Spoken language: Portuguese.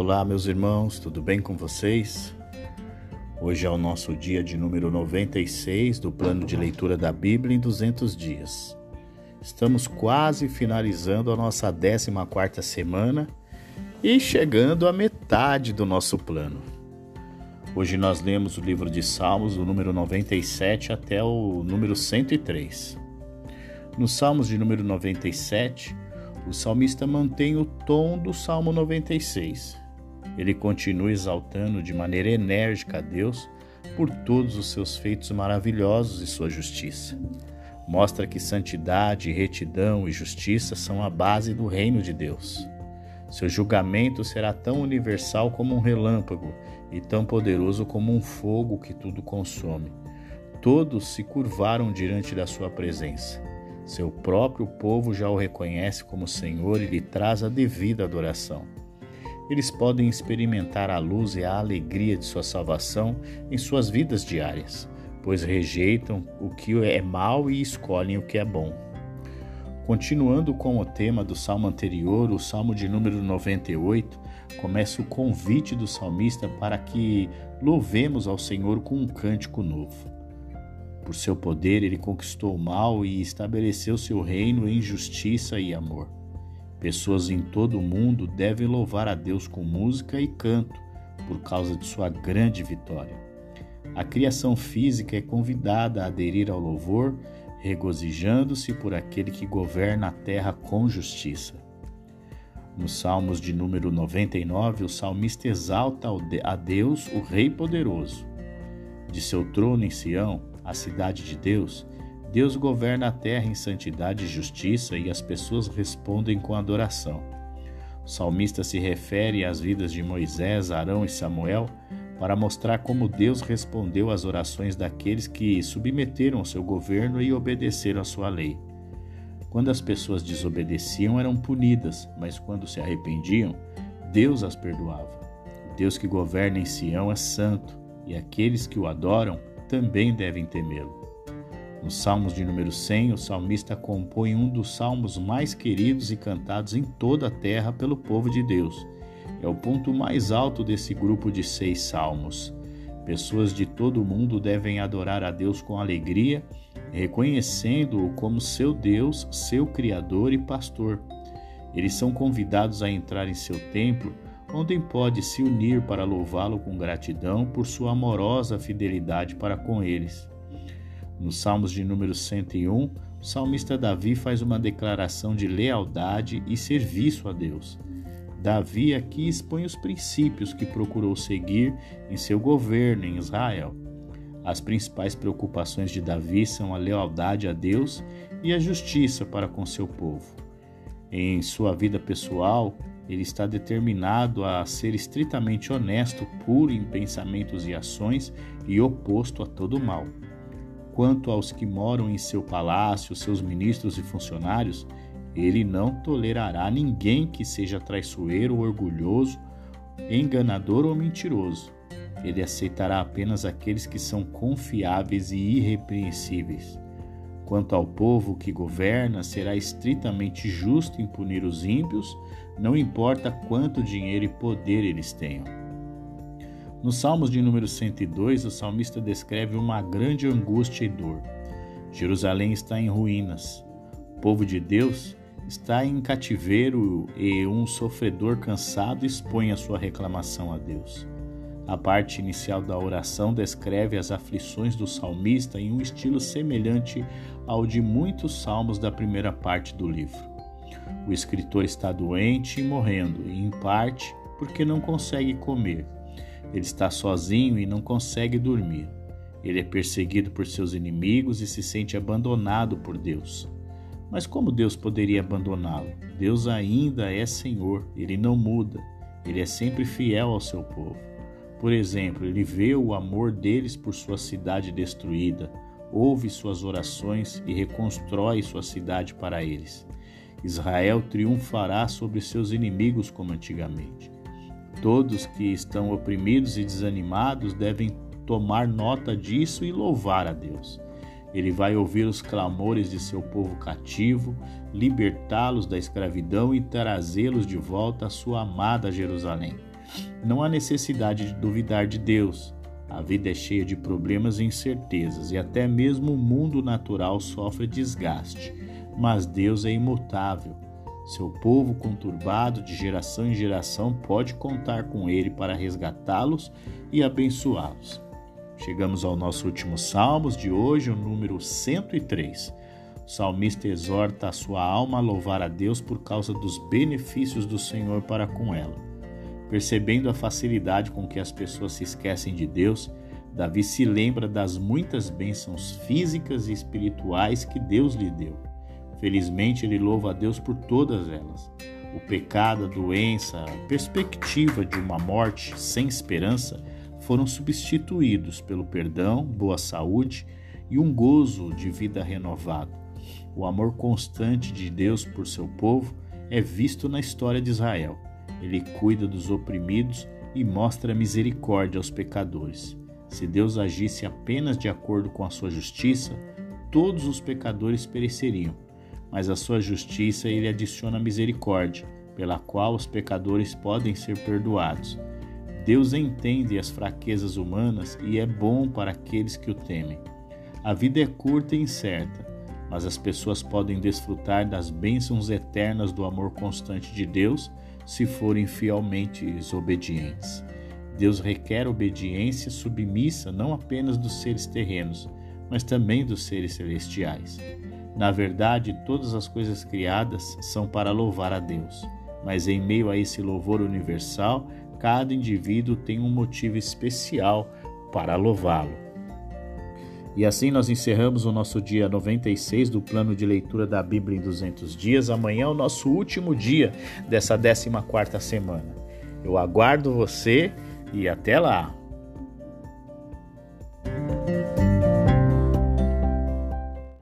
Olá, meus irmãos, tudo bem com vocês? Hoje é o nosso dia de número 96 do plano de leitura da Bíblia em 200 dias. Estamos quase finalizando a nossa 14 semana e chegando à metade do nosso plano. Hoje nós lemos o livro de Salmos, do número 97 até o número 103. No Salmos de número 97, o salmista mantém o tom do Salmo 96. Ele continua exaltando de maneira enérgica a Deus por todos os seus feitos maravilhosos e sua justiça. Mostra que santidade, retidão e justiça são a base do reino de Deus. Seu julgamento será tão universal como um relâmpago e tão poderoso como um fogo que tudo consome. Todos se curvaram diante da sua presença. Seu próprio povo já o reconhece como Senhor e lhe traz a devida adoração. Eles podem experimentar a luz e a alegria de sua salvação em suas vidas diárias, pois rejeitam o que é mal e escolhem o que é bom. Continuando com o tema do salmo anterior, o salmo de número 98 começa o convite do salmista para que louvemos ao Senhor com um cântico novo. Por seu poder, ele conquistou o mal e estabeleceu seu reino em justiça e amor. Pessoas em todo o mundo devem louvar a Deus com música e canto por causa de sua grande vitória. A criação física é convidada a aderir ao louvor regozijando-se por aquele que governa a terra com justiça. Nos Salmos de número 99, o salmista exalta a Deus, o Rei poderoso. De seu trono em Sião, a cidade de Deus, Deus governa a terra em santidade e justiça e as pessoas respondem com adoração. O salmista se refere às vidas de Moisés, Arão e Samuel para mostrar como Deus respondeu às orações daqueles que submeteram ao seu governo e obedeceram à sua lei. Quando as pessoas desobedeciam, eram punidas, mas quando se arrependiam, Deus as perdoava. O Deus que governa em Sião é santo, e aqueles que o adoram também devem temê-lo. Nos Salmos de número 100, o salmista compõe um dos salmos mais queridos e cantados em toda a terra pelo povo de Deus é o ponto mais alto desse grupo de seis salmos. Pessoas de todo o mundo devem adorar a Deus com alegria, reconhecendo-o como seu Deus, seu Criador e Pastor. Eles são convidados a entrar em seu templo, onde pode se unir para louvá-lo com gratidão por sua amorosa fidelidade para com eles. Nos Salmos de número 101, o salmista Davi faz uma declaração de lealdade e serviço a Deus. Davi aqui expõe os princípios que procurou seguir em seu governo em Israel. As principais preocupações de Davi são a lealdade a Deus e a justiça para com seu povo. Em sua vida pessoal, ele está determinado a ser estritamente honesto, puro em pensamentos e ações e oposto a todo mal. Quanto aos que moram em seu palácio, seus ministros e funcionários, ele não tolerará ninguém que seja traiçoeiro orgulhoso, enganador ou mentiroso. Ele aceitará apenas aqueles que são confiáveis e irrepreensíveis. Quanto ao povo que governa, será estritamente justo em punir os ímpios, não importa quanto dinheiro e poder eles tenham. Nos Salmos de número 102, o salmista descreve uma grande angústia e dor. Jerusalém está em ruínas. O povo de Deus está em cativeiro e um sofredor cansado expõe a sua reclamação a Deus. A parte inicial da oração descreve as aflições do salmista em um estilo semelhante ao de muitos salmos da primeira parte do livro. O escritor está doente e morrendo, e em parte porque não consegue comer. Ele está sozinho e não consegue dormir. Ele é perseguido por seus inimigos e se sente abandonado por Deus. Mas como Deus poderia abandoná-lo? Deus ainda é Senhor, ele não muda, ele é sempre fiel ao seu povo. Por exemplo, ele vê o amor deles por sua cidade destruída, ouve suas orações e reconstrói sua cidade para eles. Israel triunfará sobre seus inimigos como antigamente. Todos que estão oprimidos e desanimados devem tomar nota disso e louvar a Deus. Ele vai ouvir os clamores de seu povo cativo, libertá-los da escravidão e trazê-los de volta à sua amada Jerusalém. Não há necessidade de duvidar de Deus. A vida é cheia de problemas e incertezas, e até mesmo o mundo natural sofre desgaste. Mas Deus é imutável. Seu povo conturbado de geração em geração pode contar com Ele para resgatá-los e abençoá-los. Chegamos ao nosso último Salmos de hoje, o número 103. O salmista exorta a sua alma a louvar a Deus por causa dos benefícios do Senhor para com ela. Percebendo a facilidade com que as pessoas se esquecem de Deus, Davi se lembra das muitas bênçãos físicas e espirituais que Deus lhe deu. Felizmente, ele louva a Deus por todas elas. O pecado, a doença, a perspectiva de uma morte sem esperança foram substituídos pelo perdão, boa saúde e um gozo de vida renovado. O amor constante de Deus por seu povo é visto na história de Israel. Ele cuida dos oprimidos e mostra misericórdia aos pecadores. Se Deus agisse apenas de acordo com a sua justiça, todos os pecadores pereceriam. Mas a sua justiça ele adiciona misericórdia, pela qual os pecadores podem ser perdoados. Deus entende as fraquezas humanas e é bom para aqueles que o temem. A vida é curta e incerta, mas as pessoas podem desfrutar das bênçãos eternas do amor constante de Deus se forem fielmente obedientes. Deus requer obediência submissa não apenas dos seres terrenos, mas também dos seres celestiais. Na verdade, todas as coisas criadas são para louvar a Deus, mas em meio a esse louvor universal, cada indivíduo tem um motivo especial para louvá-lo. E assim nós encerramos o nosso dia 96 do plano de leitura da Bíblia em 200 dias. Amanhã é o nosso último dia dessa 14ª semana. Eu aguardo você e até lá.